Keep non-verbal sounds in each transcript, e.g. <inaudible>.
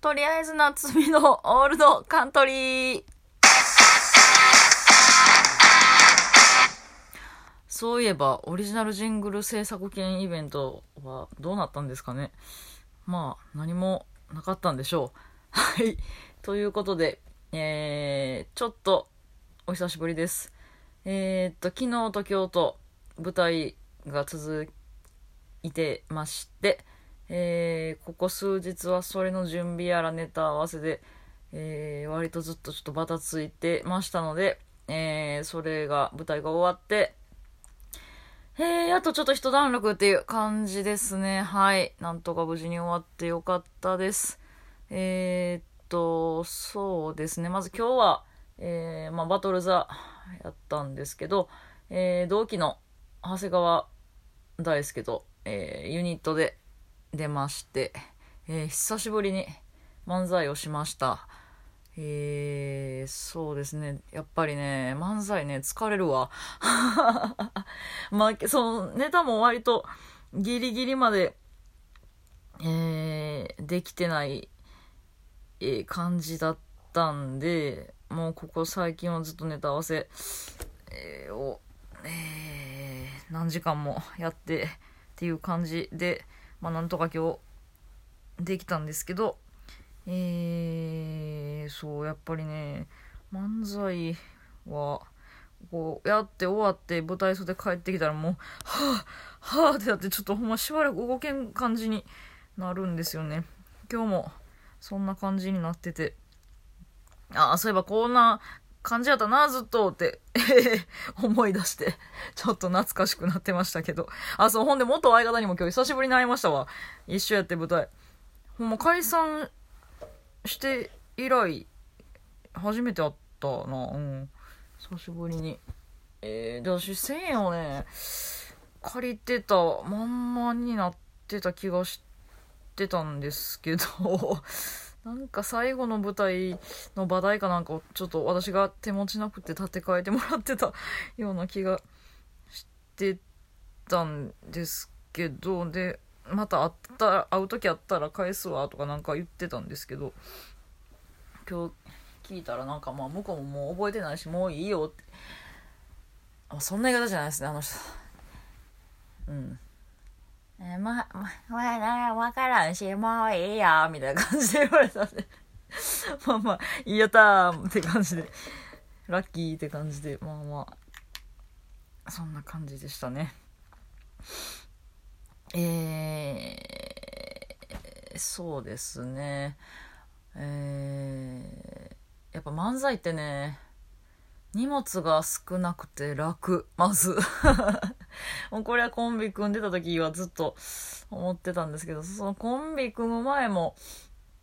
とりあえず夏美の <laughs> オールドカントリー。そういえば、オリジナルジングル制作権イベントはどうなったんですかね。まあ、何もなかったんでしょう。<laughs> はい。ということで、えー、ちょっと、お久しぶりです。えー、っと、昨日と今日と舞台が続いてまして、えー、ここ数日はそれの準備やらネタ合わせで、えー、割とずっとちょっとバタついてましたので、えー、それが、舞台が終わって、えー、やっとちょっと一段落っていう感じですね。はい。なんとか無事に終わってよかったです。えー、っと、そうですね。まず今日は、えー、まあ、バトルザやったんですけど、えー、同期の長谷川大輔と、えー、ユニットで出まして、えー、久しぶりに漫才をしました。えー、そうですね。やっぱりね、漫才ね、疲れるわ。<laughs> まあ、その、ネタも割とギリギリまで、えー、できてない、えー、感じだったんで、もうここ最近はずっとネタ合わせ、えー、を、えー、何時間もやってっていう感じで、まあなんとか今日できたんですけど、えー、そう、やっぱりね、漫才は、こう、やって終わって舞台袖帰ってきたらもう、はぁ、はぁってなってちょっとほんましばらく動けん感じになるんですよね。今日もそんな感じになってて、ああ、そういえばこんな感じやったな、ずっとって、<laughs> 思い出して、ちょっと懐かしくなってましたけど。あ、そう、ほんで元相方にも今日久しぶりに会いましたわ。一緒やって舞台。ほんま解散して以来、初めて会ったな、うん。久しぶりに。えー、で、私1000円をね、借りてたまんまになってた気がしてたんですけど、<laughs> なんか最後の舞台の場代かなんかをちょっと私が手持ちなくて立て替えてもらってたような気がしてたんですけど、で、また会った、会う時あったら返すわとかなんか言ってたんですけど、今日聞いたらなんかまあ向こうももう覚えてないしもういいよって。そんな言い方じゃないですね、あの人。うん。えー、ま、ま、ま、わからんし、もういいよ、みたいな感じで言われたんでまあまあ、いいやったーって感じで、<laughs> ラッキーって感じで、まあまあ、そんな感じでしたね。えー、そうですね。えー、やっぱ漫才ってね、荷物が少なくて楽、まず。<laughs> もうこれはコンビ組んでた時はずっと思ってたんですけど、そのコンビ組む前も、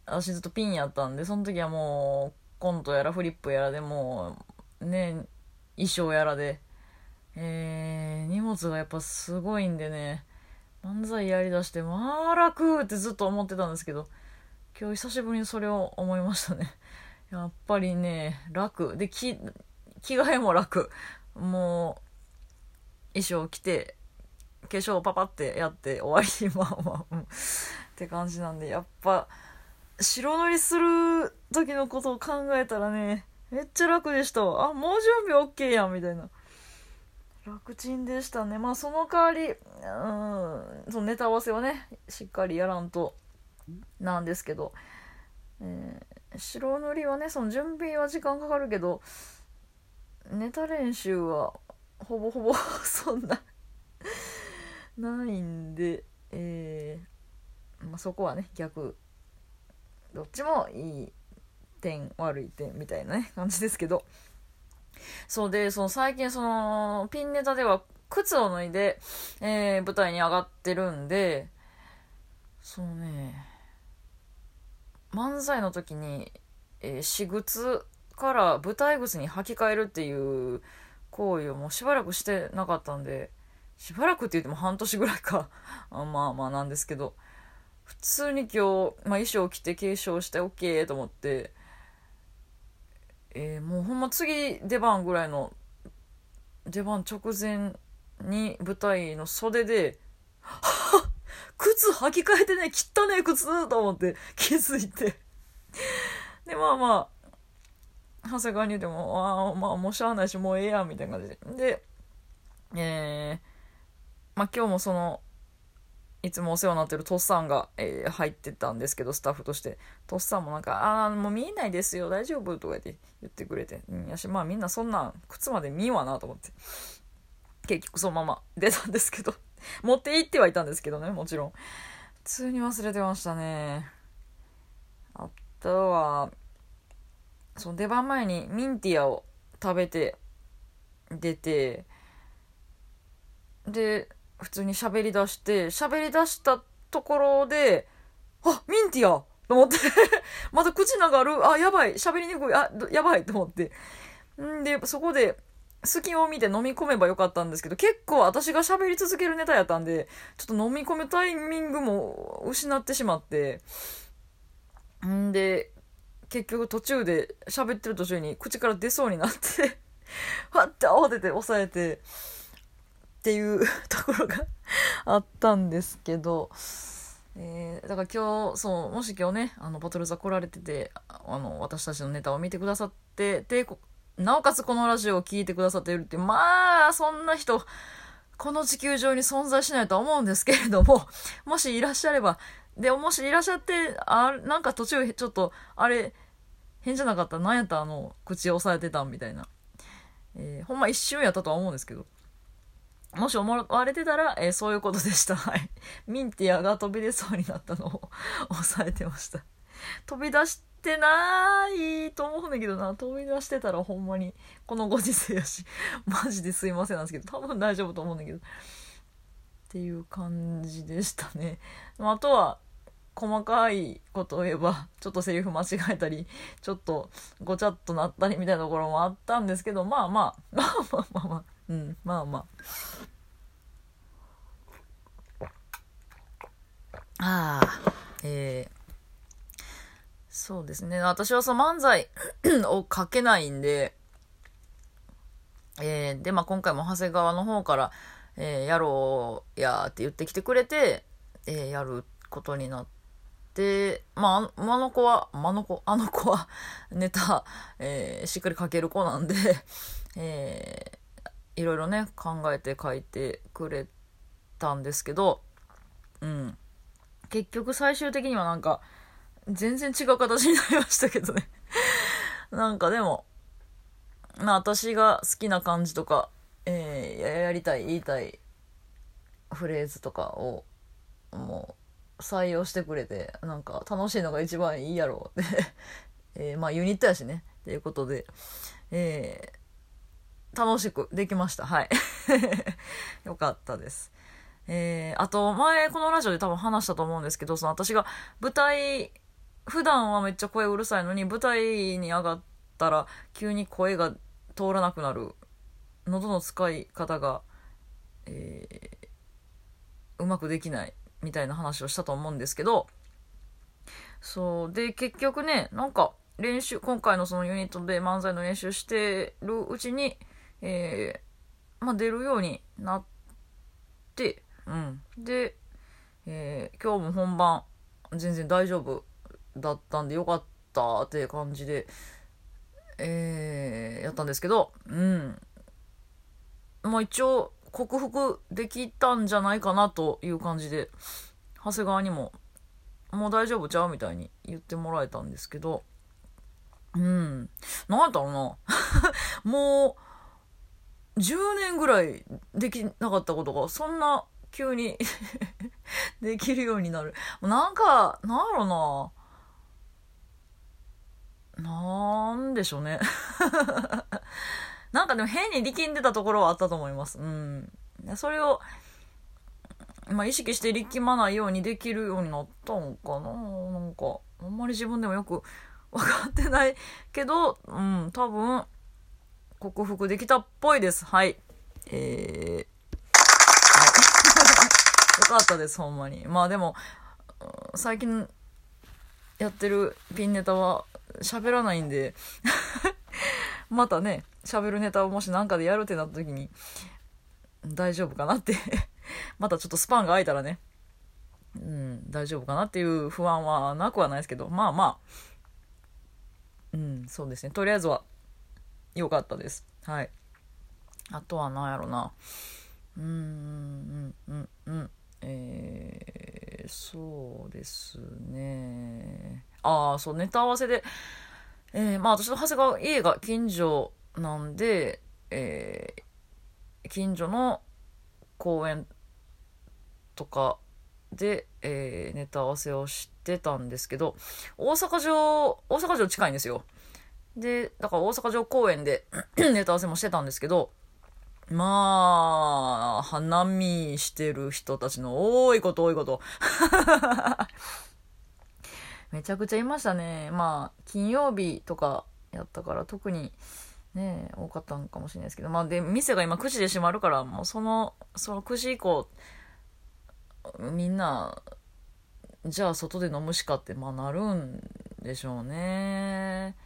私ずっとピンやったんで、その時はもう、コントやらフリップやらでもう、ね、衣装やらで、えー、荷物がやっぱすごいんでね、漫才やりだして、まあ楽ってずっと思ってたんですけど、今日久しぶりにそれを思いましたね。やっぱりね、楽。で、着、着替えも楽。もう、衣装着て、化粧パパってやって終わり。まあまあ、うん。って感じなんで、やっぱ、白塗りする時のことを考えたらね、めっちゃ楽でした。あ、もう準備 OK やん、みたいな。楽ちんでしたね。まあその代わり、うん、そのネタ合わせはね、しっかりやらんとなんですけど、えー、白塗りはね、その準備は時間かかるけど、ネタ練習はほぼほぼ <laughs> そんなないんで、えー、まあ、そこはね、逆、どっちもいい点、悪い点みたいなね、<laughs> 感じですけど、そうで、その最近その、ピンネタでは靴を脱いで、えー、舞台に上がってるんで、そうね、漫才の時に、えー、私靴から舞台靴に履き替えるっていう行為をもうしばらくしてなかったんで、しばらくって言っても半年ぐらいか。<laughs> まあまあなんですけど、普通に今日、まあ、衣装着て継承して OK と思って、えー、もうほんま次出番ぐらいの出番直前に舞台の袖で、は <laughs> っ靴履き替えてね、汚ねえ靴と思って気づいて。<laughs> で、まあまあ、長谷川に言っても、ああ、まあもしゃあないし、もうええやん、みたいな感じで。で、えー、まあ今日もその、いつもお世話になってるトッサンが、えー、入ってたんですけど、スタッフとして。トッサンもなんか、ああ、もう見えないですよ、大丈夫？とか言って言ってくれて。うん、やし、まあみんなそんな靴まで見んわなと思って。結局そのまま出たんですけど <laughs> 持って行ってはいたんですけどね、もちろん。普通に忘れてましたね。あとは、その出番前にミンティアを食べて、出て、で、普通に喋り出して、喋り出したところで、あ、ミンティア!と思って。<laughs> また口流る、あ、やばい、喋りにくい、あ、やばい。と思って。んで、そこで、隙を見て飲み込めばよかったんですけど、結構私が喋り続けるネタやったんで、ちょっと飲み込むタイミングも失ってしまって、んで、結局途中で喋ってる途中に口から出そうになって <laughs> ふわって慌てて押さえて、っていう <laughs> ところが <laughs> あったんですけど、えー、だから今日、そう、もし今日ね、あの、ボトル座来られてて、あの、私たちのネタを見てくださってて、なおかつこのラジオを聴いてくださっているって、まあ、そんな人、この地球上に存在しないとは思うんですけれども、<laughs> もしいらっしゃれば、で、もしいらっしゃって、あ、なんか途中ちょっと、あれ、変じゃなかった？なんやった？あの、口を押さえてたんみたいな。えー、ほんま一瞬やったとは思うんですけど。もし思われてたら、えー、そういうことでした。はい。ミンティアが飛び出そうになったのを <laughs> 押さえてました。<laughs> 飛び出してないと思うんだけどな。飛び出してたらほんまに、このご時世やし、<laughs> マジですいませんなんですけど、多分大丈夫と思うんだけど。っていう感じでしたね。あとは、細かいことを言えば、ちょっとセリフ間違えたり、ちょっとごちゃっとなったりみたいなところもあったんですけど、まあまあ、<laughs> まあまあまあまあ、うん、まあまあ。ああ、えー、そうですね。私はその漫才 <clears throat> を書けないんで、えー、で、まあ今回も長谷川の方から、えー、やろうやって言ってきてくれて、えー、やることになって、まあ、あの子は、あの子、あの子は <laughs> ネタ、えー、しっかり書ける子なんで <laughs> えー、いろいろね、考えて書いてくれたんですけど、うん。結局最終的にはなんか、全然違う形になりましたけどね <laughs> なんかでも、まあ私が好きな感じとか、えー、やりたい、言いたいフレーズとかを、もう、採用してくれて、なんか楽しいのが一番いいやろうって <laughs> えー、まあユニットやしね、っていうことで、えー、楽しくできました。はい。<laughs> よかったです。えー、あと前このラジオで多分話したと思うんですけど、その私が舞台、普段はめっちゃ声うるさいのに舞台に上がったら急に声が通らなくなる喉の使い方が、えー、うまくできないみたいな話をしたと思うんですけど、そう。で、結局ね、なんか、練習、今回のそのユニットで漫才の練習してるうちに、えー、まあ、出るようになって、うん。で、えー、今日も本番、全然大丈夫だったんでよかったっていう感じで、えー、やったんですけど、うん。まあ一応、克服できたんじゃないかなという感じで、長谷川にも、もう大丈夫ちゃうみたいに言ってもらえたんですけど、うん。なんやったろうな。<laughs> もう、10年ぐらいできなかったことが、そんな急に <laughs> できるようになる。なんか、なんやろうな。なんでしょうね <laughs> なんかでも変に力んでたところはあったと思います。うん。それを、まあ、意識して力まないようにできるようになったんかななんか、あんまり自分でもよく分かってないけど、うん、多分、克服できたっぽいです。はい。えー、はい。<laughs> よかったです、ほんまに。まあでも、最近やってるピンネタは喋らないんで。<laughs> またね、喋るネタをもし何かでやるってなった時に、大丈夫かなって。<laughs> またちょっとスパンが空いたらね、うん、大丈夫かなっていう不安はなくはないですけど、まあまあ、うんそうですね。とりあえずは良かったです。はい。あとは何やろな。うーんうんうんうん。えー、そうですね。ああそうネタ合わせでえー、まあ私と長谷川家が近所なんで、えー、近所の公園とかで、えー、ネタ合わせをしてたんですけど、大阪城、大阪城近いんですよ。で、だから大阪城公園で <clears throat> ネタ合わせもしてたんですけど、まあ、花見してる人たちの多いこと多いこと。めちゃくちゃいましたね。まあ、金曜日とかやったから特にね、多かったんかもしれないですけど、まあで、店が今9時で閉まるから、もうその、その9時以降、みんな、じゃあ外で飲むしかって、まあなるんでしょうね。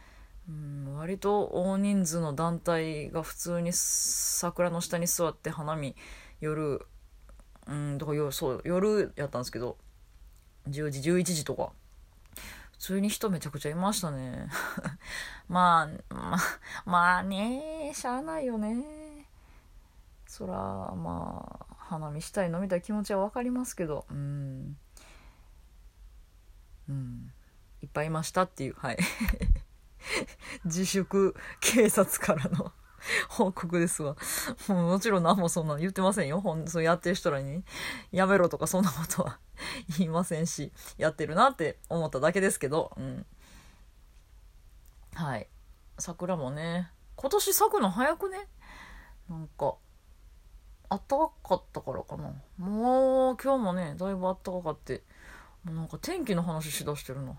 うん、割と大人数の団体が普通に桜の下に座って花見夜うんだから夜そう夜やったんですけど10時11時とか普通に人めちゃくちゃいましたね。<laughs> まあままあねしゃあないよねそらまあ花見したい飲みたい気持ちは分かりますけど。うん。うん。いっぱいいましたっていうはい。<laughs> 自粛警察からの <laughs> 報告ですわ。もうもちろん何もそんな言ってませんよ。ほんそうやってる人らに、やめろとかそんなことは言いませんし、やってるなって思っただけですけど、うん。はい。桜もね、今年咲くの早くね？なんか、あったかかったからかな。もう今日もね、だいぶあったかかって、もうなんか天気の話しだしてるの。